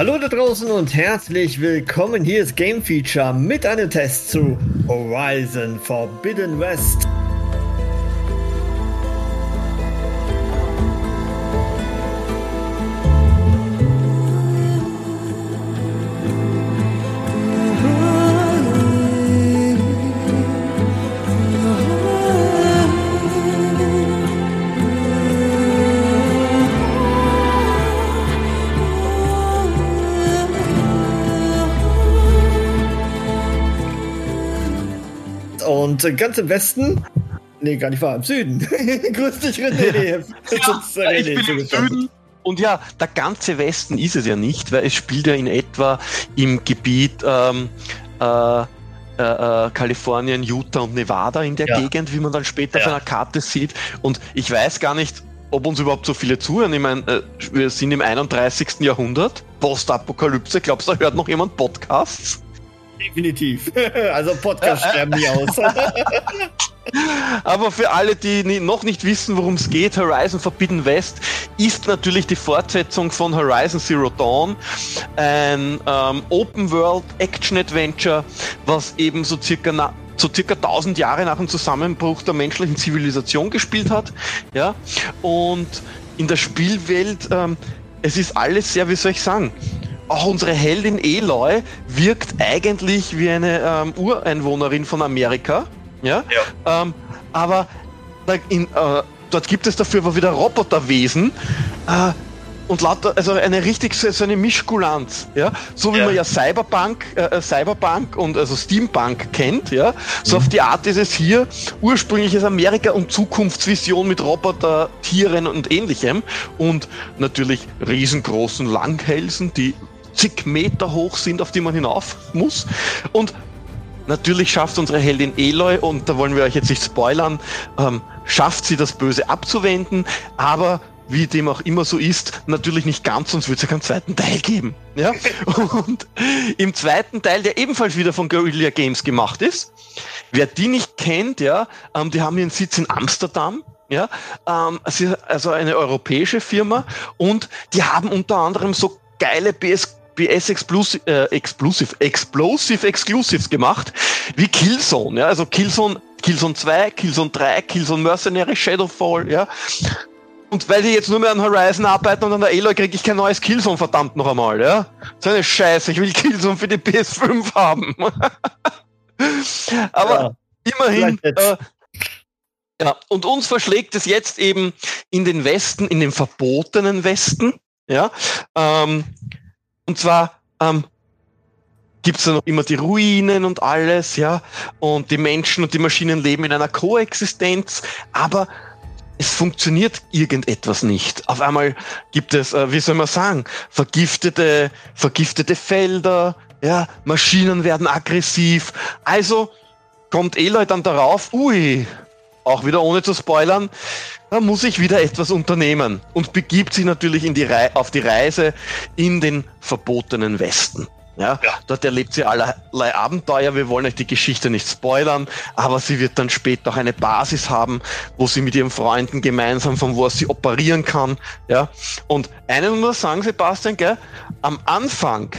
Hallo da draußen und herzlich willkommen. Hier ist Game Feature mit einem Test zu Horizon Forbidden West. Und ganz im Westen, nee, gar nicht wahr, im Süden. Grüß dich, René. Ja, ich bin im Süden. Und ja, der ganze Westen ist es ja nicht, weil es spielt ja in etwa im Gebiet ähm, äh, äh, äh Kalifornien, Utah und Nevada in der ja. Gegend, wie man dann später ja. auf einer Karte sieht. Und ich weiß gar nicht, ob uns überhaupt so viele zuhören. Ich meine, äh, wir sind im 31. Jahrhundert, Postapokalypse. Glaubst du, da hört noch jemand Podcasts? Definitiv. Also Podcast sterben nie aus. Aber für alle, die noch nicht wissen, worum es geht, Horizon Forbidden West ist natürlich die Fortsetzung von Horizon Zero Dawn, ein ähm, Open World Action Adventure, was eben so circa so circa 1000 Jahre nach dem Zusammenbruch der menschlichen Zivilisation gespielt hat. Ja, und in der Spielwelt, ähm, es ist alles sehr, wie soll ich sagen, auch unsere Heldin Eloy wirkt eigentlich wie eine ähm, Ureinwohnerin von Amerika. Ja. ja. Ähm, aber in, äh, dort gibt es dafür aber wieder Roboterwesen. Äh, und lauter, also eine richtig so eine Mischkulanz, ja, so wie ja. man ja Cyberpunk, äh, äh, Cyberpunk und also Steampunk kennt, ja, so mhm. auf die Art ist es hier ursprüngliches Amerika und Zukunftsvision mit Roboter, Tieren und ähnlichem und natürlich riesengroßen Langhälsen, die zig Meter hoch sind, auf die man hinauf muss. Und natürlich schafft unsere Heldin Eloy, und da wollen wir euch jetzt nicht spoilern, ähm, schafft sie das Böse abzuwenden, aber wie dem auch immer so ist, natürlich nicht ganz, sonst wird es ja keinen zweiten Teil geben. Ja? Und im zweiten Teil, der ebenfalls wieder von Guerrilla Games gemacht ist, wer die nicht kennt, ja, ähm, die haben ihren Sitz in Amsterdam. Ja, ähm, also eine europäische Firma und die haben unter anderem so geile PS BS Exclusive, äh, Exclusive, Explosive Exclusives gemacht, wie Killzone, ja, also Killzone, Killzone 2, Killzone 3, Killzone Mercenary, Shadowfall, ja. Und weil die jetzt nur mehr an Horizon arbeiten und an der Aloy kriege ich kein neues Killzone, verdammt noch einmal, ja. So eine Scheiße, ich will Killzone für die PS5 haben. Aber ja, immerhin, äh, ja, und uns verschlägt es jetzt eben in den Westen, in den verbotenen Westen, ja. Ähm, und zwar ähm, gibt es da noch immer die Ruinen und alles, ja. Und die Menschen und die Maschinen leben in einer Koexistenz, aber es funktioniert irgendetwas nicht. Auf einmal gibt es, äh, wie soll man sagen, vergiftete, vergiftete Felder, ja, Maschinen werden aggressiv. Also kommt Eloy dann darauf, ui, auch wieder ohne zu spoilern, da muss ich wieder etwas unternehmen und begibt sich natürlich in die auf die Reise in den verbotenen Westen. Ja, ja, dort erlebt sie allerlei Abenteuer. Wir wollen euch die Geschichte nicht spoilern, aber sie wird dann später auch eine Basis haben, wo sie mit ihren Freunden gemeinsam von wo sie operieren kann. Ja, und einen muss sagen, Sebastian, gell, am Anfang,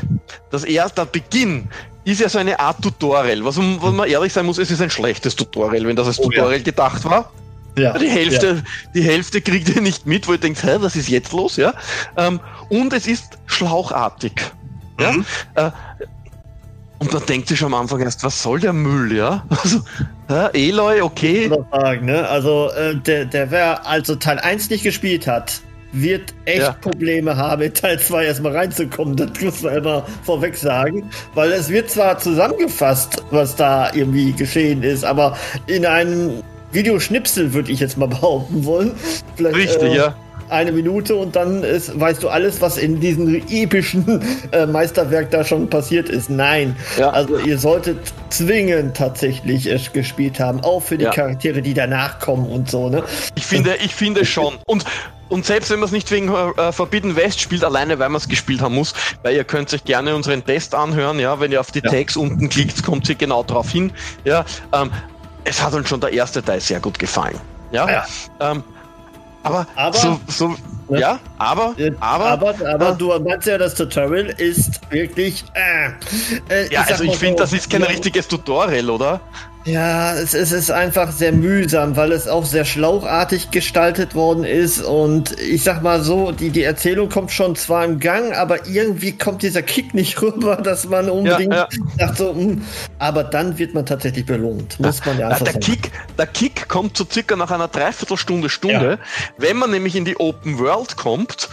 das erste, Beginn, ist ja so eine Art Tutorial. Was, was man ehrlich sein muss, es ist ein schlechtes Tutorial, wenn das als oh, Tutorial ja. gedacht war. Ja, die Hälfte, ja. die Hälfte kriegt ihr nicht mit, wo ihr denkt, hä, was ist jetzt los, ja? Ähm, und es ist schlauchartig. Ja? Mhm. Äh, und man denkt sich am Anfang erst, was soll der Müll, ja? Also, hä, Eloy, okay. Sagen, ne? Also, äh, der, der wer also Teil 1 nicht gespielt hat, wird echt ja. Probleme haben, in Teil 2 erstmal reinzukommen. Das muss man immer vorweg sagen. Weil es wird zwar zusammengefasst, was da irgendwie geschehen ist, aber in einem Videoschnipsel würde ich jetzt mal behaupten wollen. Vielleicht, Richtig, äh, ja eine Minute und dann ist, weißt du alles, was in diesem epischen äh, Meisterwerk da schon passiert ist. Nein. Ja. Also ihr solltet zwingend tatsächlich es gespielt haben, auch für die ja. Charaktere, die danach kommen und so, ne? Ich finde, ich finde schon. Und und selbst wenn man es nicht wegen äh, Forbidden West spielt, alleine weil man es gespielt haben muss, weil ihr könnt euch gerne unseren Test anhören, ja, wenn ihr auf die ja. Tags unten klickt, kommt sie genau drauf hin. Ja, ähm, es hat uns schon der erste Teil sehr gut gefallen. Ja, ja. Ähm, aber, aber so, so ne? ja, aber, aber, aber, aber äh, du meinst ja, das Tutorial ist wirklich. Äh, äh, ja, ich also ich finde, das ist kein ja, richtiges Tutorial, oder? Ja, es, es, ist einfach sehr mühsam, weil es auch sehr schlauchartig gestaltet worden ist. Und ich sag mal so, die, die Erzählung kommt schon zwar im Gang, aber irgendwie kommt dieser Kick nicht rüber, dass man unbedingt ja, ja. sagt so, mh, hm, aber dann wird man tatsächlich belohnt. Muss man ja einfach der sagen. Kick, der Kick kommt so circa nach einer Dreiviertelstunde, Stunde, ja. wenn man nämlich in die Open World kommt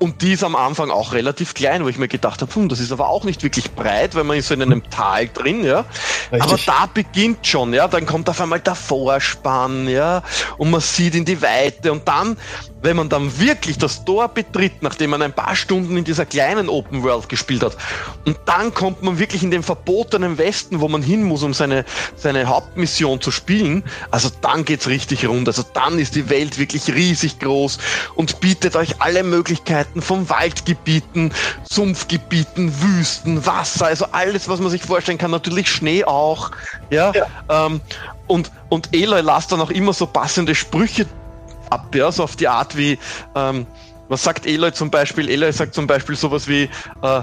und die ist am Anfang auch relativ klein, wo ich mir gedacht habe, hm, das ist aber auch nicht wirklich breit, weil man ist so in einem Tal drin, ja. Richtig. Aber da beginnt schon, ja. Dann kommt auf einmal der Vorspann, ja. Und man sieht in die Weite. Und dann wenn man dann wirklich das Tor betritt, nachdem man ein paar Stunden in dieser kleinen Open World gespielt hat, und dann kommt man wirklich in den verbotenen Westen, wo man hin muss, um seine, seine Hauptmission zu spielen, also dann geht's richtig rund. Also dann ist die Welt wirklich riesig groß und bietet euch alle Möglichkeiten von Waldgebieten, Sumpfgebieten, Wüsten, Wasser, also alles, was man sich vorstellen kann. Natürlich Schnee auch, ja. ja. Ähm, und, und Eloy lasst dann auch immer so passende Sprüche ab, ja, so auf die Art wie, ähm, was sagt Eloy zum Beispiel? Eloy sagt zum Beispiel sowas wie, äh, äh,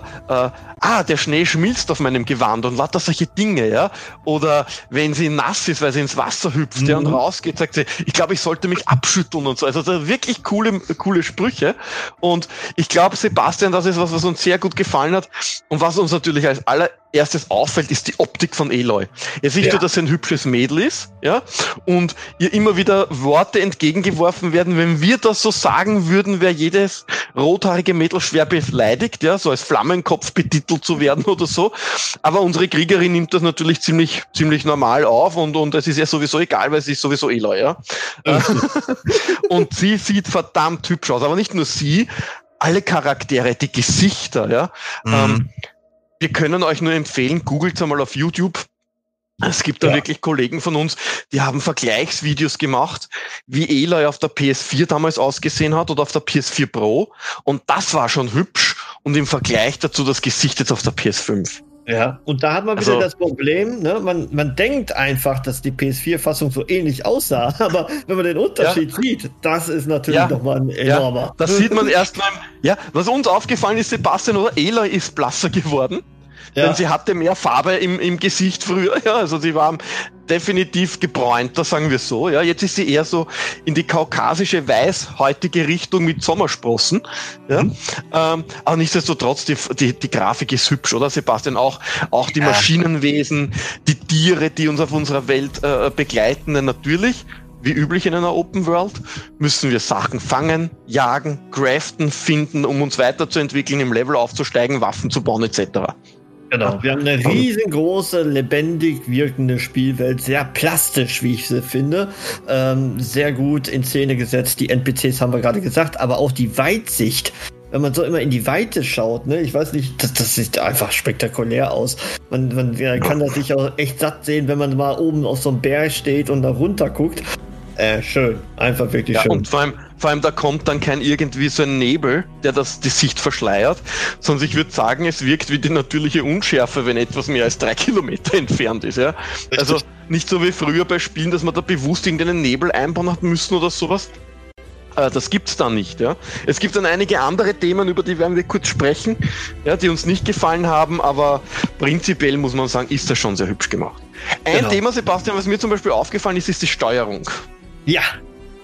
ah, der Schnee schmilzt auf meinem Gewand und lauter solche Dinge, ja. Oder wenn sie nass ist, weil sie ins Wasser hüpft mhm. ja, und mhm. rausgeht, sagt sie, ich glaube, ich sollte mich abschütteln und so. Also wirklich coole, coole Sprüche. Und ich glaube, Sebastian, das ist was, was uns sehr gut gefallen hat und was uns natürlich als aller erstes auffällt, ist die Optik von Eloy. Er sieht ja. dass er ein hübsches Mädel ist, ja, und ihr immer wieder Worte entgegengeworfen werden. Wenn wir das so sagen würden, wäre jedes rothaarige Mädel schwer beleidigt, ja, so als Flammenkopf betitelt zu werden oder so. Aber unsere Kriegerin nimmt das natürlich ziemlich, ziemlich normal auf und, und es ist ja sowieso egal, weil sie ist sowieso Eloy, ja. und sie sieht verdammt hübsch aus, aber nicht nur sie, alle Charaktere, die Gesichter, ja. Mhm. Ähm, wir können euch nur empfehlen, googelt einmal auf YouTube. Es gibt da ja. wirklich Kollegen von uns, die haben Vergleichsvideos gemacht, wie Eloy auf der PS4 damals ausgesehen hat oder auf der PS4 Pro. Und das war schon hübsch. Und im Vergleich dazu das Gesicht jetzt auf der PS5. Ja, und da hat man wieder also, das Problem, ne? man, man denkt einfach, dass die PS4-Fassung so ähnlich aussah, aber wenn man den Unterschied ja. sieht, das ist natürlich ja. nochmal ein enormer. Ja, das sieht man erst mal, ja, was uns aufgefallen ist, Sebastian oder Eloy ist blasser geworden. Ja. Denn sie hatte mehr Farbe im, im Gesicht früher. Ja, also sie war definitiv gebräunter, sagen wir so. Ja, jetzt ist sie eher so in die kaukasische weißhäutige Richtung mit Sommersprossen. Ja, mhm. ähm, aber nichtsdestotrotz die, die, die Grafik ist hübsch, oder Sebastian? Auch auch die Maschinenwesen, die Tiere, die uns auf unserer Welt äh, begleiten, natürlich wie üblich in einer Open World, müssen wir Sachen fangen, jagen, craften, finden, um uns weiterzuentwickeln, im Level aufzusteigen, Waffen zu bauen etc. Genau, wir haben eine riesengroße, lebendig wirkende Spielwelt, sehr plastisch, wie ich sie finde. Ähm, sehr gut in Szene gesetzt. Die NPCs haben wir gerade gesagt, aber auch die Weitsicht. Wenn man so immer in die Weite schaut, ne, ich weiß nicht, das, das sieht einfach spektakulär aus. Man, man kann das sich auch echt satt sehen, wenn man mal oben auf so einem Berg steht und da runter guckt. Äh, schön. Einfach wirklich ja, schön. Und vor allem, vor allem, da kommt dann kein irgendwie so ein Nebel, der das die Sicht verschleiert, sondern ich würde sagen, es wirkt wie die natürliche Unschärfe, wenn etwas mehr als drei Kilometer entfernt ist. Ja? Also nicht so wie früher bei Spielen, dass man da bewusst irgendeinen Nebel einbauen hat müssen oder sowas. Äh, das gibt's da nicht. Ja? Es gibt dann einige andere Themen, über die werden wir kurz sprechen, ja, die uns nicht gefallen haben, aber prinzipiell muss man sagen, ist das schon sehr hübsch gemacht. Ein genau. Thema, Sebastian, was mir zum Beispiel aufgefallen ist, ist die Steuerung. Ja,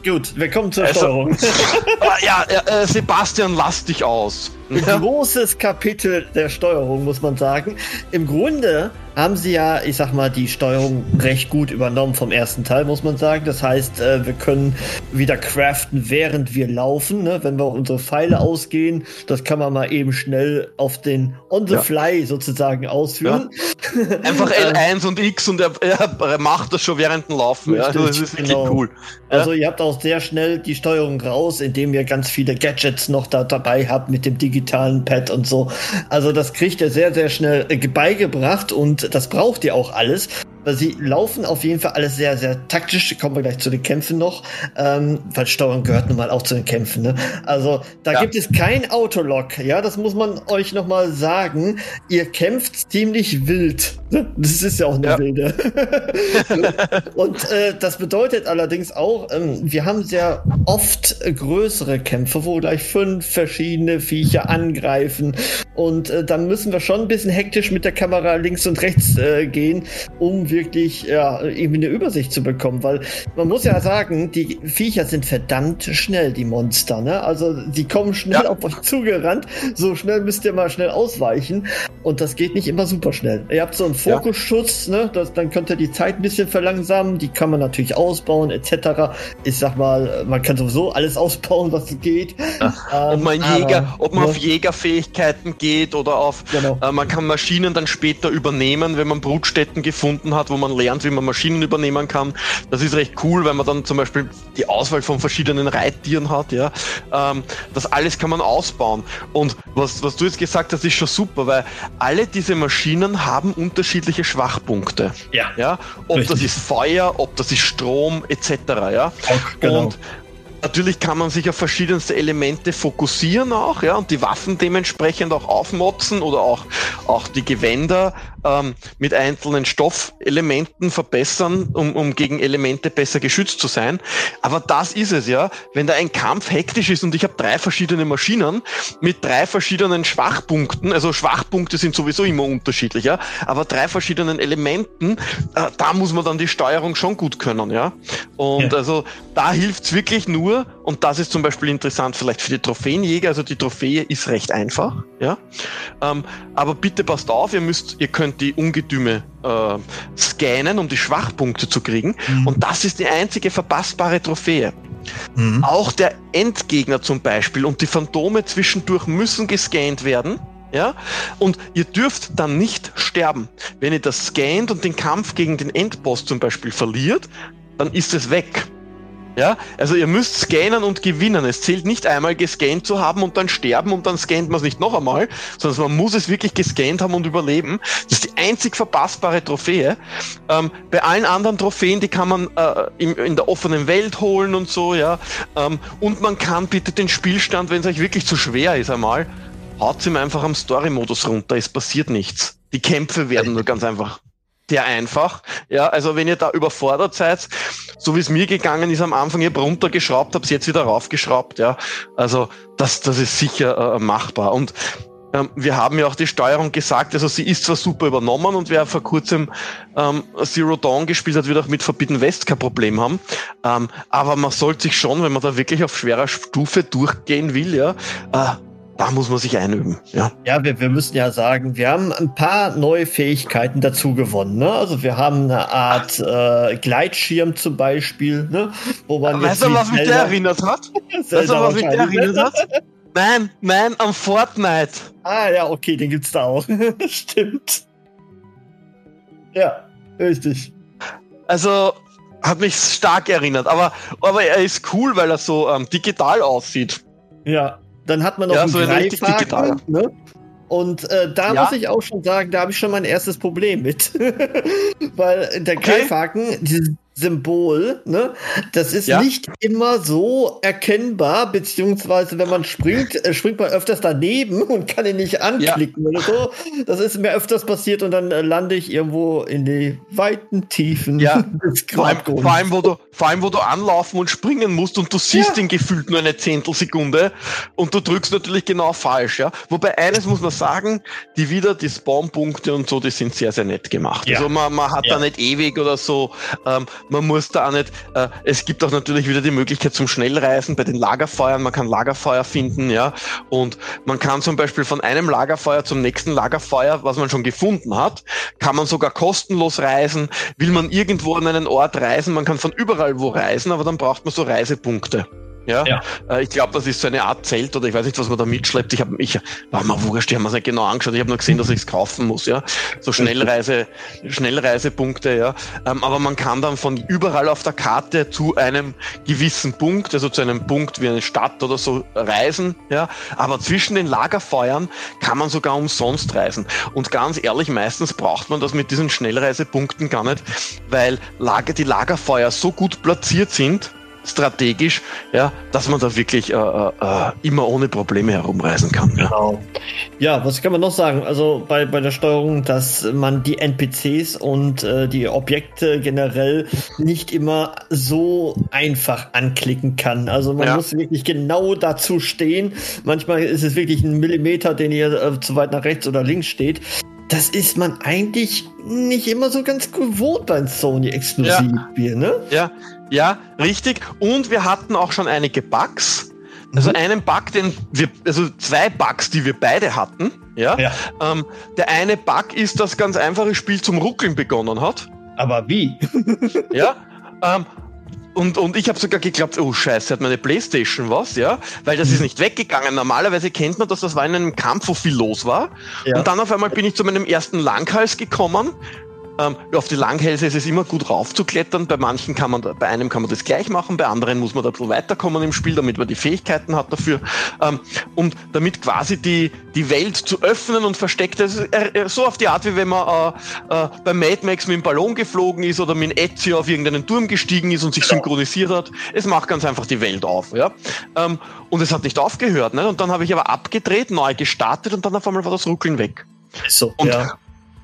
gut, wir kommen zur also, Steuerung. ja, äh, Sebastian, lass dich aus. Ja. großes Kapitel der Steuerung, muss man sagen. Im Grunde haben sie ja, ich sag mal, die Steuerung recht gut übernommen vom ersten Teil, muss man sagen. Das heißt, äh, wir können wieder craften, während wir laufen. Ne? Wenn wir unsere Pfeile ausgehen, das kann man mal eben schnell auf den On the ja. Fly sozusagen ausführen. Ja. Einfach L1 und X und er, er, macht das schon während dem Laufen. Richtig, ja? Das ist genau. cool. Also ihr habt auch sehr schnell die Steuerung raus, indem ihr ganz viele Gadgets noch da dabei habt mit dem digitalen Pad und so. Also das kriegt ihr sehr, sehr schnell äh, beigebracht und das braucht ihr auch alles. Weil sie laufen auf jeden Fall alles sehr, sehr taktisch. Kommen wir gleich zu den Kämpfen noch. Ähm, weil Steuerung gehört nun mal auch zu den Kämpfen. Ne? Also da ja. gibt es kein Autolock. Ja, das muss man euch noch mal sagen. Ihr kämpft ziemlich wild. Das ist ja auch eine ja. wilde. Und äh, das bedeutet allerdings auch, ähm, wir haben sehr oft größere Kämpfe, wo gleich fünf verschiedene Viecher angreifen. Und äh, dann müssen wir schon ein bisschen hektisch mit der Kamera links und rechts äh, gehen, um wirklich ja, irgendwie eine Übersicht zu bekommen. Weil man muss ja sagen, die Viecher sind verdammt schnell, die Monster. Ne? Also die kommen schnell ja. auf euch zugerannt. So schnell müsst ihr mal schnell ausweichen. Und das geht nicht immer super schnell. Ihr habt so einen Fokusschutz, ja. ne? Das, dann könnt ihr die Zeit ein bisschen verlangsamen. Die kann man natürlich ausbauen, etc. Ich sag mal, man kann sowieso alles ausbauen, was geht. Ja. Ähm, ob man Jäger, ob man auf Jägerfähigkeiten geht oder auf, genau. äh, man kann Maschinen dann später übernehmen, wenn man Brutstätten gefunden hat, wo man lernt, wie man Maschinen übernehmen kann. Das ist recht cool, weil man dann zum Beispiel die Auswahl von verschiedenen Reittieren hat, ja. Ähm, das alles kann man ausbauen. Und was, was du jetzt gesagt hast, ist schon super, weil alle diese Maschinen haben unterschiedliche Schwachpunkte. Ja. ja? Ob Richtig. das ist Feuer, ob das ist Strom, etc. Ja. Auch, genau. Und Natürlich kann man sich auf verschiedenste Elemente fokussieren auch, ja, und die Waffen dementsprechend auch aufmotzen oder auch, auch die Gewänder ähm, mit einzelnen Stoffelementen verbessern, um, um gegen Elemente besser geschützt zu sein. Aber das ist es, ja. Wenn da ein Kampf hektisch ist und ich habe drei verschiedene Maschinen mit drei verschiedenen Schwachpunkten, also Schwachpunkte sind sowieso immer unterschiedlich, ja, aber drei verschiedenen Elementen, äh, da muss man dann die Steuerung schon gut können, ja. Und ja. also da hilft's wirklich nur, nur, und das ist zum Beispiel interessant vielleicht für die Trophäenjäger, also die Trophäe ist recht einfach, ja. Ähm, aber bitte passt auf, ihr müsst, ihr könnt die Ungetüme äh, scannen, um die Schwachpunkte zu kriegen. Mhm. Und das ist die einzige verpassbare Trophäe. Mhm. Auch der Endgegner zum Beispiel und die Phantome zwischendurch müssen gescannt werden. Ja? Und ihr dürft dann nicht sterben. Wenn ihr das scannt und den Kampf gegen den Endboss zum Beispiel verliert, dann ist es weg. Ja, also ihr müsst scannen und gewinnen. Es zählt nicht einmal gescannt zu haben und dann sterben und dann scannt man es nicht noch einmal, sondern man muss es wirklich gescannt haben und überleben. Das ist die einzig verpassbare Trophäe. Ähm, bei allen anderen Trophäen, die kann man äh, in, in, der offenen Welt holen und so, ja. Ähm, und man kann bitte den Spielstand, wenn es euch wirklich zu schwer ist einmal, haut ihm einfach am Story-Modus runter. Es passiert nichts. Die Kämpfe werden nur ganz einfach sehr einfach. Ja, also wenn ihr da überfordert seid, so wie es mir gegangen ist am Anfang, ich habe runtergeschraubt, habe es jetzt wieder raufgeschraubt. Ja, also das, das ist sicher äh, machbar. Und ähm, wir haben ja auch die Steuerung gesagt, also sie ist zwar super übernommen und wer vor kurzem ähm, Zero Dawn gespielt hat, wird auch mit Forbidden West kein Problem haben. Ähm, aber man sollte sich schon, wenn man da wirklich auf schwerer Stufe durchgehen will, ja, äh, da muss man sich einüben. Ja, ja wir, wir müssen ja sagen, wir haben ein paar neue Fähigkeiten dazu gewonnen. Ne? Also wir haben eine Art äh, Gleitschirm zum Beispiel, ne? wo man weißt du, was mich der erinnert hat? weißt du, was mich der erinnert hat? Nein, nein, am Fortnite. Ah ja, okay, den gibt's da auch. Stimmt. Ja, richtig. Also hat mich stark erinnert, aber, aber er ist cool, weil er so ähm, digital aussieht. Ja, dann hat man noch ja, einen so Greifhaken, ne? Und äh, da ja. muss ich auch schon sagen, da habe ich schon mein erstes Problem mit. Weil der okay. Greifhaken, dieses Symbol, ne? Das ist ja. nicht immer so erkennbar, beziehungsweise wenn man springt, äh, springt man öfters daneben und kann ihn nicht anklicken ja. oder so. Das ist mir öfters passiert und dann äh, lande ich irgendwo in die weiten Tiefen ja. des vor allem, vor allem, wo du, vor allem, wo du anlaufen und springen musst und du siehst ja. den gefühlt nur eine Zehntelsekunde und du drückst natürlich genau falsch, ja. Wobei eines muss man sagen, die wieder, die Spawnpunkte und so, die sind sehr, sehr nett gemacht. Also man, man hat da nicht ewig oder so, ähm, man muss da auch nicht, äh, es gibt auch natürlich wieder die Möglichkeit zum Schnellreisen bei den Lagerfeuern, man kann Lagerfeuer finden, ja, und man kann zum Beispiel von einem Lagerfeuer zum nächsten Lagerfeuer, was man schon gefunden hat, kann man sogar kostenlos reisen, will man irgendwo an einen Ort reisen, man kann von überall wo reisen, aber dann braucht man so Reisepunkte. Ja, ja. Äh, ich glaube, das ist so eine Art Zelt oder ich weiß nicht, was man da mitschleppt. Ich habe ich war mal wurscht, ich habe mir nicht genau angeschaut. Ich habe nur gesehen, dass ich es kaufen muss. Ja, so Schnellreise, Schnellreisepunkte. Ja, ähm, aber man kann dann von überall auf der Karte zu einem gewissen Punkt, also zu einem Punkt wie eine Stadt oder so reisen. Ja, aber zwischen den Lagerfeuern kann man sogar umsonst reisen. Und ganz ehrlich, meistens braucht man das mit diesen Schnellreisepunkten gar nicht, weil Lager, die Lagerfeuer so gut platziert sind strategisch, ja, dass man da wirklich äh, äh, äh, immer ohne Probleme herumreisen kann. Ja. Genau. Ja, was kann man noch sagen? Also bei, bei der Steuerung, dass man die NPCs und äh, die Objekte generell nicht immer so einfach anklicken kann. Also man ja. muss wirklich genau dazu stehen. Manchmal ist es wirklich ein Millimeter, den ihr äh, zu weit nach rechts oder links steht das ist man eigentlich nicht immer so ganz gewohnt beim Sony Exklusivspiel, ja. ne? Ja, ja, richtig. Und wir hatten auch schon einige Bugs. Also mhm. einen Bug, den wir, also zwei Bugs, die wir beide hatten. Ja. ja. Ähm, der eine Bug ist, dass ganz einfaches Spiel zum Ruckeln begonnen hat. Aber wie? ja. Ähm, und, und ich habe sogar geglaubt, oh scheiße, hat meine Playstation was, ja, weil das ist mhm. nicht weggegangen. Normalerweise kennt man das, das war in einem Kampf, wo viel los war. Ja. Und dann auf einmal bin ich zu meinem ersten Langhals gekommen ähm, auf die Langhälse ist es immer gut raufzuklettern. Bei manchen kann man, bei einem kann man das gleich machen, bei anderen muss man da ein bisschen weiterkommen im Spiel, damit man die Fähigkeiten hat dafür. Ähm, und damit quasi die, die Welt zu öffnen und versteckt, äh, so auf die Art, wie wenn man äh, äh, bei Mad Max mit dem Ballon geflogen ist oder mit Ezio auf irgendeinen Turm gestiegen ist und sich synchronisiert hat. Es macht ganz einfach die Welt auf. Ja? Ähm, und es hat nicht aufgehört. Ne? Und dann habe ich aber abgedreht, neu gestartet und dann auf einmal war das Ruckeln weg. So, und ja.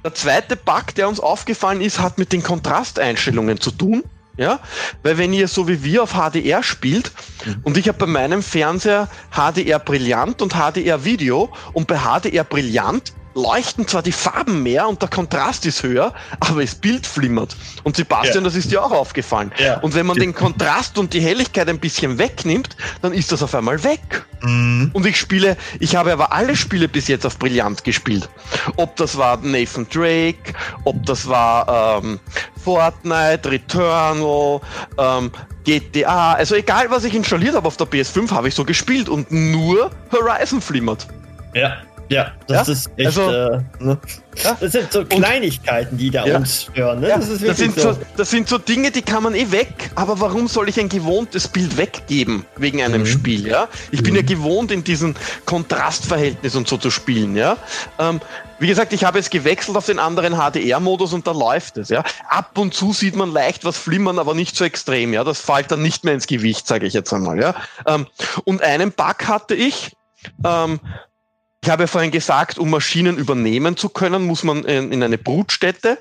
Der zweite Bug, der uns aufgefallen ist, hat mit den Kontrasteinstellungen zu tun. Ja, weil wenn ihr so wie wir auf HDR spielt mhm. und ich habe bei meinem Fernseher HDR Brillant und HDR Video und bei HDR Brillant leuchten zwar die Farben mehr und der Kontrast ist höher, aber das Bild flimmert. Und Sebastian, ja. das ist dir auch aufgefallen. Ja. Und wenn man den Kontrast und die Helligkeit ein bisschen wegnimmt, dann ist das auf einmal weg. Mhm. Und ich spiele, ich habe aber alle Spiele bis jetzt auf Brillant gespielt. Ob das war Nathan Drake, ob das war ähm, Fortnite, Returnal, ähm, GTA, also egal was ich installiert habe auf der PS5, habe ich so gespielt und nur Horizon flimmert. Ja. Ja, das ja? ist echt. Also, äh, ne? ja? Das sind so Kleinigkeiten, die da ja. uns stören. Ne? Das, das, sind so. so. das sind so Dinge, die kann man eh weg. Aber warum soll ich ein gewohntes Bild weggeben wegen einem mhm. Spiel? Ja, ich mhm. bin ja mhm. gewohnt, in diesem Kontrastverhältnis und so zu spielen. Ja, ähm, wie gesagt, ich habe jetzt gewechselt auf den anderen HDR-Modus und da läuft es. Ja, ab und zu sieht man leicht was flimmern, aber nicht so extrem. Ja, das fällt dann nicht mehr ins Gewicht, sage ich jetzt einmal. Ja, ähm, und einen Bug hatte ich. Ähm, ich habe ja vorhin gesagt, um Maschinen übernehmen zu können, muss man in, in eine Brutstätte.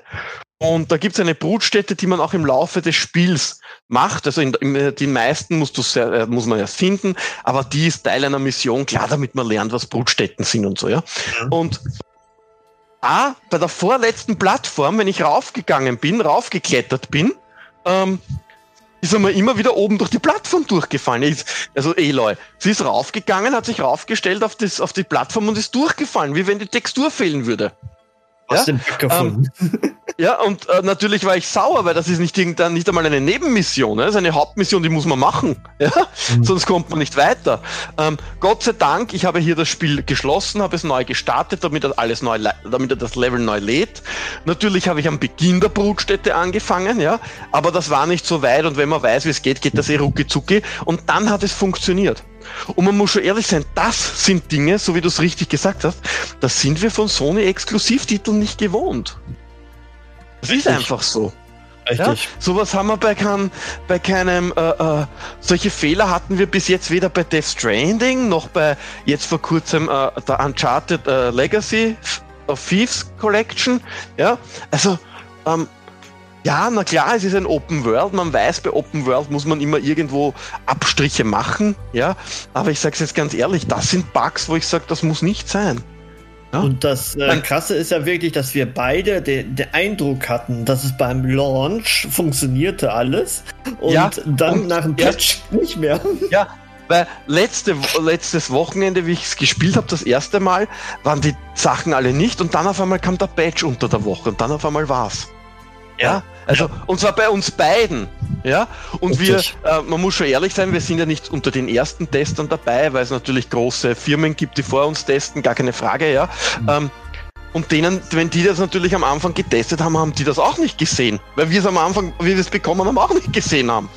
Und da gibt es eine Brutstätte, die man auch im Laufe des Spiels macht. Also in, in, die meisten musst du sehr, äh, muss man erst finden, aber die ist Teil einer Mission, klar, damit man lernt, was Brutstätten sind und so, ja. Mhm. Und A, bei der vorletzten Plattform, wenn ich raufgegangen bin, raufgeklettert bin, ähm, ist einmal immer wieder oben durch die Plattform durchgefallen. Ist, also Eloy, sie ist raufgegangen, hat sich raufgestellt auf, das, auf die Plattform und ist durchgefallen, wie wenn die Textur fehlen würde. Aus ja? dem Bug gefunden. Ähm, ja, und äh, natürlich war ich sauer, weil das ist nicht irgendein, nicht einmal eine Nebenmission, ne? das ist eine Hauptmission, die muss man machen. Ja? Mhm. Sonst kommt man nicht weiter. Ähm, Gott sei Dank, ich habe hier das Spiel geschlossen, habe es neu gestartet, damit er alles neu, damit er das Level neu lädt. Natürlich habe ich am Beginn der Brutstätte angefangen, ja, aber das war nicht so weit und wenn man weiß, wie es geht, geht das eh rucki zucki und dann hat es funktioniert. Und man muss schon ehrlich sein, das sind Dinge, so wie du es richtig gesagt hast, das sind wir von Sony Exklusivtiteln nicht gewohnt. Das ist einfach so. Richtig. Ja, sowas haben wir bei, kein, bei keinem, äh, äh, solche Fehler hatten wir bis jetzt weder bei Death Stranding noch bei jetzt vor kurzem äh, der Uncharted äh, Legacy of Thieves Collection. Ja, also, ähm, ja, na klar, es ist ein Open World. Man weiß, bei Open World muss man immer irgendwo Abstriche machen. Ja, aber ich sage es jetzt ganz ehrlich, das sind Bugs, wo ich sage, das muss nicht sein. Ja? Und das äh, Krasse ist ja wirklich, dass wir beide den, den, Eindruck hatten, dass es beim Launch funktionierte alles und ja, dann und nach dem Patch ja, nicht mehr. Ja, weil letzte, letztes Wochenende, wie ich es gespielt habe, das erste Mal, waren die Sachen alle nicht und dann auf einmal kam der Patch unter der Woche und dann auf einmal war's. Ja, also ja. und zwar bei uns beiden. Ja, und Richtig. wir, äh, man muss schon ehrlich sein, wir sind ja nicht unter den ersten Testern dabei, weil es natürlich große Firmen gibt, die vor uns testen, gar keine Frage, ja. Mhm. Ähm, und denen, wenn die das natürlich am Anfang getestet haben, haben die das auch nicht gesehen, weil wir es am Anfang, wie wir es bekommen haben, auch nicht gesehen haben.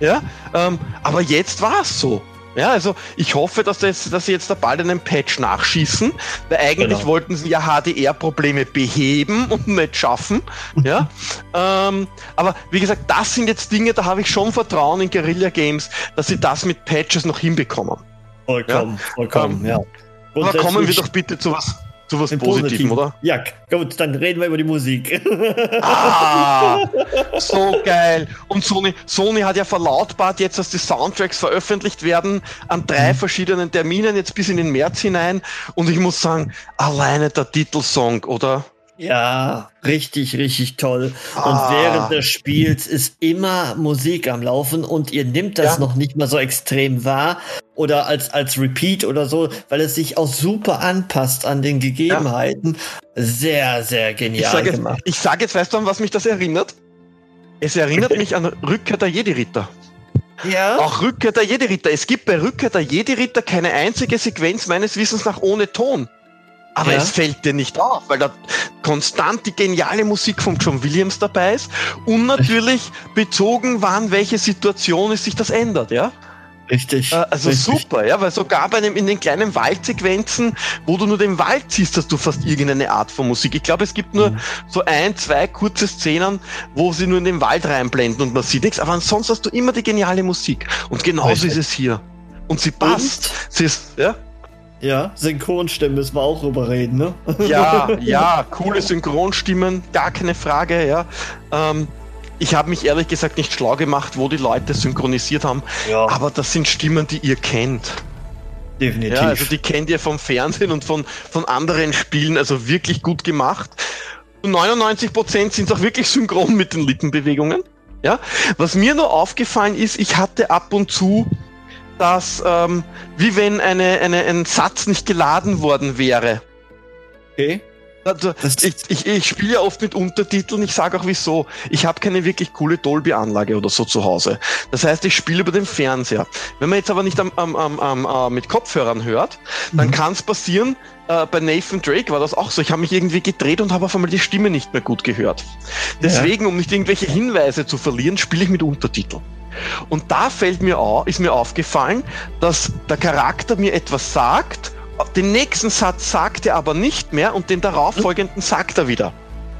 Ja, ähm, aber jetzt war es so. Ja, also ich hoffe, dass, das, dass sie jetzt da bald einen Patch nachschießen, weil eigentlich genau. wollten sie ja HDR-Probleme beheben und nicht schaffen. Ja, ähm, aber wie gesagt, das sind jetzt Dinge, da habe ich schon Vertrauen in Guerilla Games, dass sie das mit Patches noch hinbekommen. Vollkommen, ja? vollkommen, ähm, ja. Aber kommen wir doch bitte zu was zu was Positivem, oder? Ja, gut, dann reden wir über die Musik. Ah, so geil. Und Sony, Sony hat ja verlautbart jetzt, dass die Soundtracks veröffentlicht werden an drei mhm. verschiedenen Terminen, jetzt bis in den März hinein. Und ich muss sagen, alleine der Titelsong, oder? Ja, richtig, richtig toll. Und ah. während des Spiels ist immer Musik am Laufen und ihr nimmt das ja. noch nicht mal so extrem wahr oder als, als Repeat oder so, weil es sich auch super anpasst an den Gegebenheiten. Ja. Sehr, sehr genial ich sag jetzt, gemacht. Ich sage jetzt, weißt du, an was mich das erinnert? Es erinnert mich an Rückkehr der Jedi-Ritter. Ja. Auch Rückkehr der Jedi-Ritter. Es gibt bei Rückkehr der Jedi-Ritter keine einzige Sequenz meines Wissens nach ohne Ton. Aber ja. es fällt dir nicht auf, weil da konstant die geniale Musik von John Williams dabei ist und natürlich bezogen, wann welche Situation es sich das ändert, ja? Richtig. Äh, also richtig. super, ja, weil sogar bei dem, in den kleinen Waldsequenzen, wo du nur den Wald siehst, hast du fast irgendeine Art von Musik. Ich glaube, es gibt nur mhm. so ein, zwei kurze Szenen, wo sie nur in den Wald reinblenden und man sieht nichts, aber ansonsten hast du immer die geniale Musik. Und genauso richtig. ist es hier. Und sie passt. Und? Sie ist, ja? Ja, Synchronstimmen müssen wir auch überreden, ne? Ja, ja, coole Synchronstimmen, gar keine Frage, ja. Ähm, ich habe mich ehrlich gesagt nicht schlau gemacht, wo die Leute synchronisiert haben, ja. aber das sind Stimmen, die ihr kennt. Definitiv. Ja, also die kennt ihr vom Fernsehen und von, von anderen Spielen, also wirklich gut gemacht. 99% sind auch wirklich synchron mit den Lippenbewegungen. Ja, was mir nur aufgefallen ist, ich hatte ab und zu dass, ähm, wie wenn eine, eine, ein Satz nicht geladen worden wäre. Okay. Also, ich, ich, ich spiele ja oft mit Untertiteln, ich sage auch wieso. Ich habe keine wirklich coole Dolby-Anlage oder so zu Hause. Das heißt, ich spiele über den Fernseher. Wenn man jetzt aber nicht am, am, am, am äh, mit Kopfhörern hört, dann mhm. kann es passieren, äh, bei Nathan Drake war das auch so. Ich habe mich irgendwie gedreht und habe auf einmal die Stimme nicht mehr gut gehört. Deswegen, ja. um nicht irgendwelche Hinweise zu verlieren, spiele ich mit Untertiteln. Und da fällt mir auf, ist mir aufgefallen, dass der Charakter mir etwas sagt, den nächsten Satz sagt er aber nicht mehr und den darauffolgenden sagt er wieder.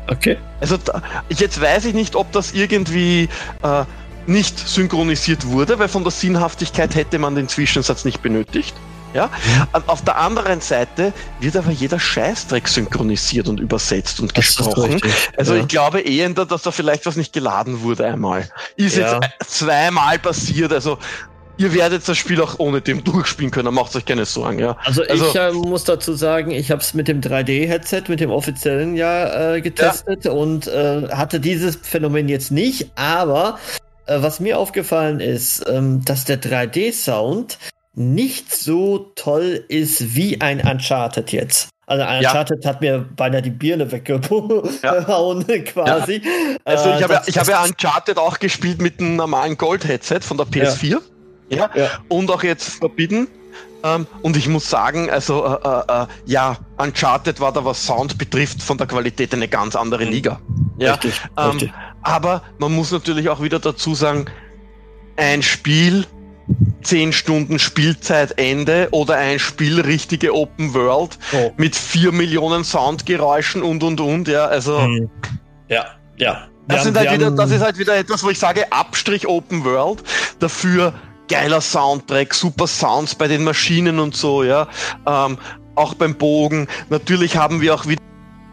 Okay. Also da, jetzt weiß ich nicht, ob das irgendwie äh, nicht synchronisiert wurde, weil von der Sinnhaftigkeit hätte man den Zwischensatz nicht benötigt. Ja? Auf der anderen Seite wird aber jeder Scheißdreck synchronisiert und übersetzt und das gesprochen. Also ja. ich glaube eher, dass da vielleicht was nicht geladen wurde einmal. Ist ja. jetzt zweimal passiert, also ihr werdet das Spiel auch ohne dem durchspielen können, macht euch keine Sorgen, ja. Also, also ich äh, muss dazu sagen, ich habe es mit dem 3D-Headset, mit dem offiziellen ja äh, getestet ja. und äh, hatte dieses Phänomen jetzt nicht, aber äh, was mir aufgefallen ist, ähm, dass der 3D-Sound nicht so toll ist wie ein Uncharted jetzt. Also Uncharted ja. hat mir beinahe die Birne weggehauen, ja. quasi. Ja. Also ich habe ja, ich hab ja Uncharted auch gespielt mit einem normalen Gold-Headset von der PS4. Ja. ja. Und auch jetzt verbieten. Ähm, und ich muss sagen, also äh, äh, äh, ja, Uncharted war da, was Sound betrifft, von der Qualität eine ganz andere mhm. Liga. Ja. Richtig, ähm, richtig. Aber man muss natürlich auch wieder dazu sagen, ein Spiel 10 Stunden Spielzeit Ende oder ein Spiel richtige Open World oh. mit 4 Millionen Soundgeräuschen und und und, ja, also. Mhm. Ja, ja. Das, sind halt wieder, das ist halt wieder etwas, wo ich sage, Abstrich Open World, dafür geiler Soundtrack, super Sounds bei den Maschinen und so, ja. Ähm, auch beim Bogen. Natürlich haben wir auch wieder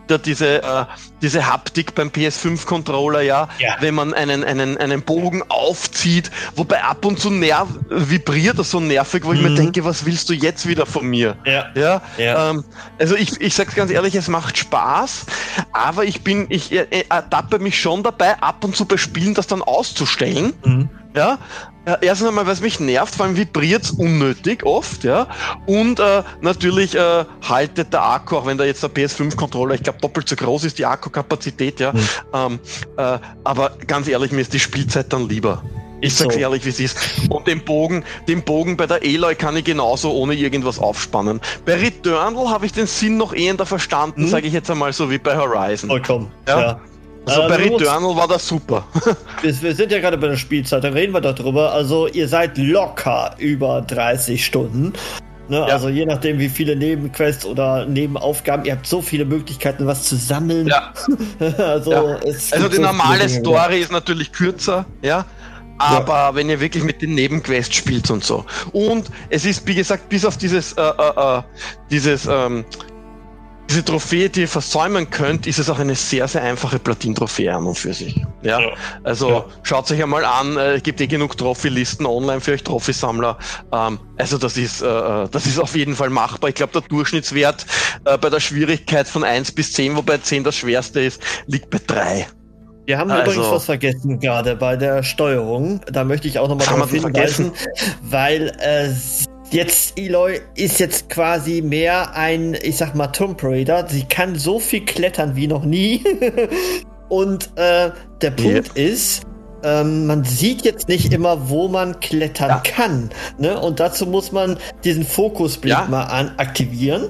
wieder diese, äh, diese Haptik beim PS5-Controller, ja? Ja. wenn man einen, einen, einen Bogen aufzieht, wobei ab und zu nerv vibriert das so nervig, wo ich mir Mhm. denke, was willst du jetzt wieder von mir? Ja. Ja, Ja. Ähm, also ich, ich sag's ganz ehrlich, es macht Spaß, aber ich bin, ich äh, äh, ertappe mich schon dabei, ab und zu bei Spielen das dann auszustellen. Mhm. Ja, erstens einmal, weil es mich nervt, vor allem vibriert's unnötig oft, ja. Und äh, natürlich äh, haltet der Akku, auch wenn da jetzt der PS5-Controller, ich glaube, doppelt so groß ist die Akkukapazität, ja. Mhm. Ähm, äh, aber ganz ehrlich, mir ist die Spielzeit dann lieber. Ich sag's So. ehrlich, wie es ist. Und den Bogen, den Bogen bei der Eloy kann ich genauso ohne irgendwas aufspannen. Bei Returnal habe ich den Sinn noch eher verstanden, Mhm. sage ich jetzt einmal so wie bei Horizon. Vollkommen. Ja. Ja. Also Äh, bei Returnal war das super. Wir, wir sind ja gerade bei der Spielzeit, da reden wir doch drüber. Also ihr seid locker über 30 Stunden. Ne? Ja. Also je nachdem, wie viele Nebenquests oder Nebenaufgaben, ihr habt so viele Möglichkeiten, was zu sammeln. Ja. also Ja. es Also die normale. Story ist natürlich kürzer, ja. Aber wenn ihr wirklich mit den Nebenquests spielt und so. Und es ist, wie gesagt, bis auf dieses, äh, äh, äh, dieses, ähm, diese Trophäe, die ihr versäumen könnt, ist es auch eine sehr, sehr einfache Platin-Trophäe an und für sich. Ja. Ja. Also Ja. schaut euch einmal an, äh, es gibt eh genug Trophy-Listen online für euch Trophy-Sammler. Ähm, also das ist, äh, äh, das ist auf jeden Fall machbar. Ich glaube, der Durchschnittswert äh, bei der Schwierigkeit von 1 bis 10, wobei 10 das schwerste ist, liegt bei 3. Wir haben Also- übrigens was vergessen gerade bei der Steuerung. Da möchte ich auch nochmal darauf hinweisen, weil äh, jetzt Eloy ist jetzt quasi mehr ein, ich sag mal, Tomb Raider. Sie kann so viel klettern wie noch nie. Und äh, der Punkt ist, ähm, man sieht jetzt nicht immer, wo man klettern Ja. kann. Ne? Und dazu muss man diesen Fokusblick Ja. mal an aktivieren.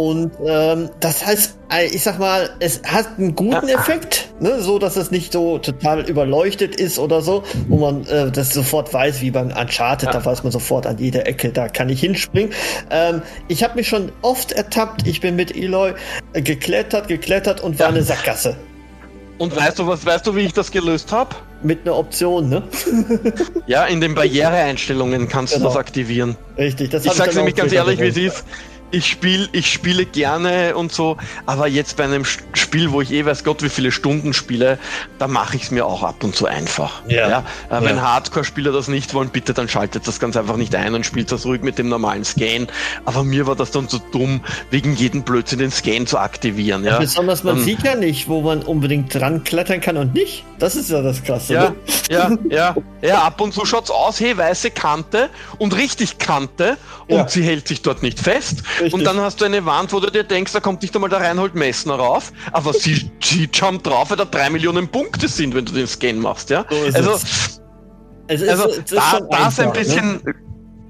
Und ähm, das heißt, äh, ich sag mal, es hat einen guten. Effekt, ne? so dass es nicht so total überleuchtet ist oder so, wo man äh, das sofort weiß, wie beim Uncharted, da weiß man sofort an jeder Ecke, da kann ich hinspringen. Ähm, ich habe mich schon oft ertappt, ich bin mit Eloy äh, geklettert, geklettert und war Ja. eine Sackgasse. Und weißt du was, weißt du, wie ich das gelöst habe? Mit einer Option, ne? Ja, in den Barriereeinstellungen kannst Genau. du das aktivieren. Richtig, das Ich hab sag's nämlich ganz ehrlich, wie es ist. Ich spiele ich spiele gerne und so, aber jetzt bei einem Spiel, wo ich eh weiß Gott wie viele Stunden spiele, da mache ich es mir auch ab und zu einfach. Ja. Äh, Wenn Ja. Hardcore-Spieler das nicht wollen, bitte dann schaltet das ganz einfach nicht ein und spielt das ruhig mit dem normalen Scan. Aber mir war das dann so dumm, wegen jedem Blödsinn den Scan zu aktivieren. Ja, Besonders man Ähm, sieht ja nicht, wo man unbedingt dran klettern kann und nicht. Das ist ja das Krasse. Ja, Ne? ja, ja, ja, ab und zu schaut's aus, hey, weiße Kante und richtig Kante und Ja. sie hält sich dort nicht fest. Richtig. Und dann hast du eine Wand, wo du dir denkst, da kommt nicht einmal der Reinhold Messner rauf, aber sie, sie jumpt drauf, weil da drei Millionen Punkte sind, wenn du den Scan machst, ja. So also, es. Also es ist da, das ein einfach, bisschen, Ne?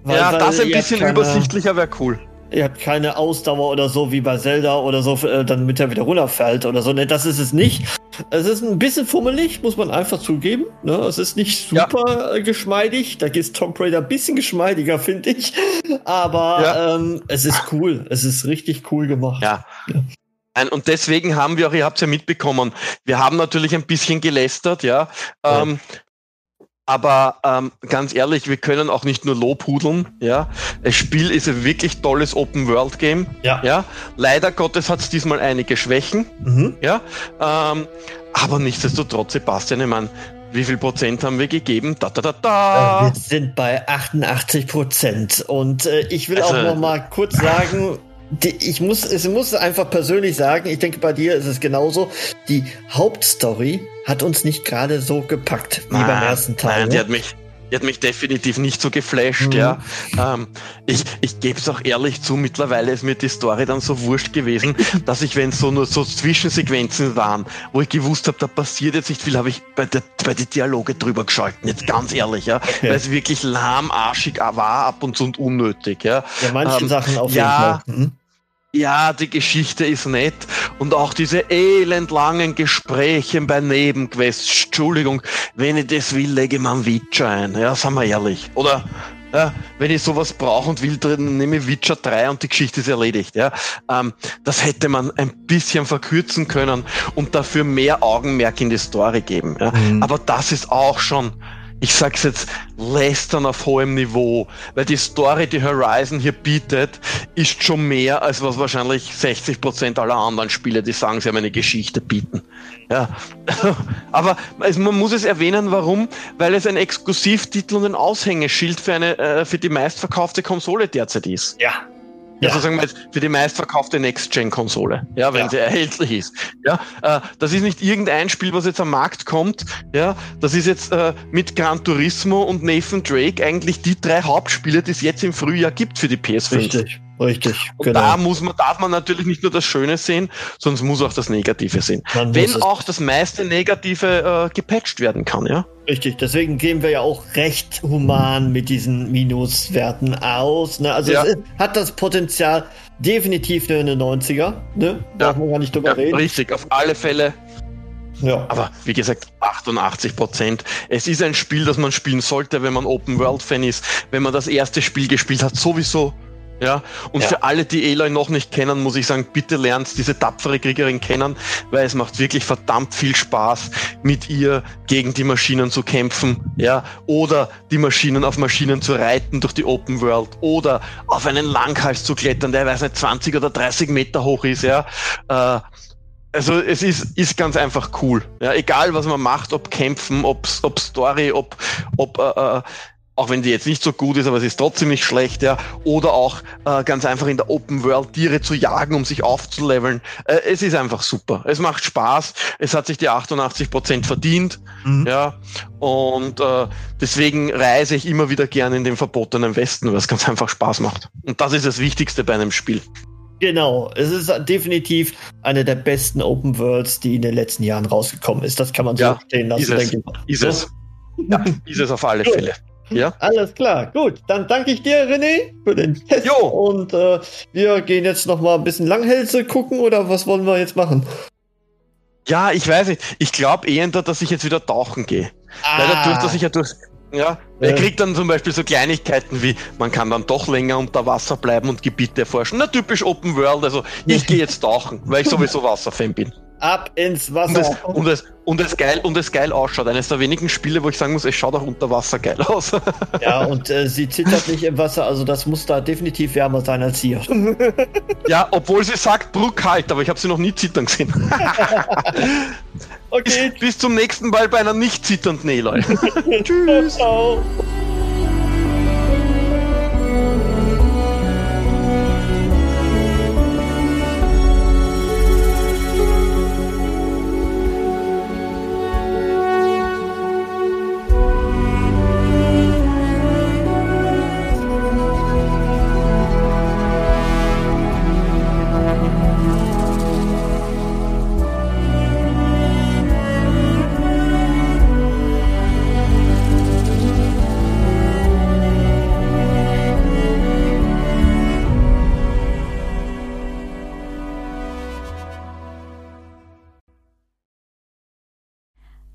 Weil- ja, weil das ein bisschen übersichtlicher wäre cool. Ihr habt keine Ausdauer oder so wie bei Zelda oder so, äh, damit er wieder runterfällt oder so. Ne, das ist es nicht. Es ist ein bisschen fummelig, muss man einfach zugeben. Ne? Es ist nicht Ja. super äh, geschmeidig. Da ist Tomb Raider ein bisschen geschmeidiger, finde ich. Aber Ja. ähm, es ist cool. Es ist richtig cool gemacht. Ja. Ein- Und deswegen haben wir auch, ihr habt es ja mitbekommen, wir haben natürlich ein bisschen gelästert, ja. Ähm, aber ähm, ganz ehrlich, wir können auch nicht nur Lobhudeln, ja. Das Spiel ist ein wirklich tolles Open-World-Game, Ja. ja. Leider Gottes hat es diesmal einige Schwächen, Mhm. ja. Ähm, aber nichtsdestotrotz, Sebastian, ich meine, wie viel Prozent haben wir gegeben? Da, da, da, Äh, da. Wir sind bei 88 Prozent. Und äh, ich will Also- auch noch mal kurz sagen, die, ich muss, es muss einfach persönlich sagen, ich denke, bei dir ist es genauso. Die Hauptstory hat uns nicht gerade so gepackt wie beim Nein, ersten Teil. Nein, die ne? hat mich, die hat mich definitiv nicht so geflasht, Mhm. ja. Ähm, ich ich gebe es auch ehrlich zu, mittlerweile ist mir die Story dann so wurscht gewesen, dass ich, wenn es so nur so Zwischensequenzen waren, wo ich gewusst habe, da passiert jetzt nicht viel, habe ich bei, der, bei die Dialoge drüber geschalten, jetzt ganz ehrlich, ja. Weil es wirklich lahmarschig war ab und zu und unnötig, ja. ja, manche ähm, Sachen auf ja, jeden Fall. Mhm. Ja, die Geschichte ist nett und auch diese elendlangen Gespräche bei Nebenquests. Entschuldigung, wenn ich das will, lege ich mir einen Witcher ein. Ja, sagen wir ehrlich. Oder ja, wenn ich sowas brauche und will drin, nehme ich Witcher 3 und die Geschichte ist erledigt. Ja, ähm, das hätte man ein bisschen verkürzen können und dafür mehr Augenmerk in die Story geben. Ja. Mhm. Aber das ist auch schon ich sag's jetzt, lästern auf hohem Niveau, weil die Story, die Horizon hier bietet, ist schon mehr, als was wahrscheinlich 60% aller anderen Spiele, die sagen, sie haben eine Geschichte bieten. Ja, aber man muss es erwähnen, warum? Weil es ein Exklusivtitel und ein Aushängeschild für eine, äh, für die meistverkaufte Konsole derzeit ist. Ja, ja. Also sagen wir jetzt für die meistverkaufte Next-Gen-Konsole, ja, wenn ja. sie erhältlich ist. Ja, äh, das ist nicht irgendein Spiel, was jetzt am Markt kommt. Ja, das ist jetzt äh, mit Gran Turismo und Nathan Drake eigentlich die drei Hauptspiele, die es jetzt im Frühjahr gibt für die PS5. Richtig. Richtig, und genau. Da muss man, darf man natürlich nicht nur das Schöne sehen, sondern es muss auch das Negative sehen. Wenn auch das meiste Negative äh, gepatcht werden kann, ja. Richtig, deswegen gehen wir ja auch recht human mit diesen Minuswerten aus. Ne? Also ja. es hat das Potenzial, definitiv eine 90er. Ne? Darf ja. man gar nicht drüber ja, reden. Richtig, auf alle Fälle. Ja. Aber wie gesagt, 88 Prozent. Es ist ein Spiel, das man spielen sollte, wenn man Open World Fan ist. Wenn man das erste Spiel gespielt hat, sowieso ja, und ja. für alle, die Aloy noch nicht kennen, muss ich sagen, bitte lernt diese tapfere Kriegerin kennen, weil es macht wirklich verdammt viel Spaß, mit ihr gegen die Maschinen zu kämpfen, ja, oder die Maschinen auf Maschinen zu reiten durch die Open World, oder auf einen Langhals zu klettern, der weiß nicht 20 oder 30 Meter hoch ist, ja. Äh, also es ist, ist ganz einfach cool. Ja, egal was man macht, ob kämpfen, ob, ob Story, ob, ob äh, äh auch wenn die jetzt nicht so gut ist, aber sie ist trotzdem nicht schlecht, ja. Oder auch äh, ganz einfach in der Open World Tiere zu jagen, um sich aufzuleveln. Äh, es ist einfach super. Es macht Spaß. Es hat sich die 88 Prozent verdient, mhm. ja. Und äh, deswegen reise ich immer wieder gerne in den verbotenen Westen, weil es ganz einfach Spaß macht. Und das ist das Wichtigste bei einem Spiel. Genau, es ist definitiv eine der besten Open Worlds, die in den letzten Jahren rausgekommen ist. Das kann man so ja, stehen lassen. Ist es, ist es. Ja, ist es auf alle Fälle. Ja. Alles klar, gut. Dann danke ich dir, René, für den Test. Jo. Und äh, wir gehen jetzt noch mal ein bisschen Langhälse gucken oder was wollen wir jetzt machen? Ja, ich weiß nicht. Ich glaube eher, dass ich jetzt wieder tauchen gehe. Ah. Weil dadurch, dass ich ja durch. Ja, er kriegt dann zum Beispiel so Kleinigkeiten wie, man kann dann doch länger unter Wasser bleiben und Gebiete erforschen. Na, typisch Open World. Also, ich gehe jetzt tauchen, weil ich sowieso Wasserfan bin. Ab ins Wasser. Und es, und, es, geil, und es geil ausschaut. Eines der wenigen Spiele, wo ich sagen muss, es schaut auch unter Wasser geil aus. Ja, und äh, sie zittert nicht im Wasser, also das muss da definitiv wärmer sein als hier. Ja, obwohl sie sagt, bruckalt, aber ich habe sie noch nie zittern gesehen. Okay. Bis, bis, zum nächsten Mal bei einer nicht zitternden Eloy. Tschüss. Ciao.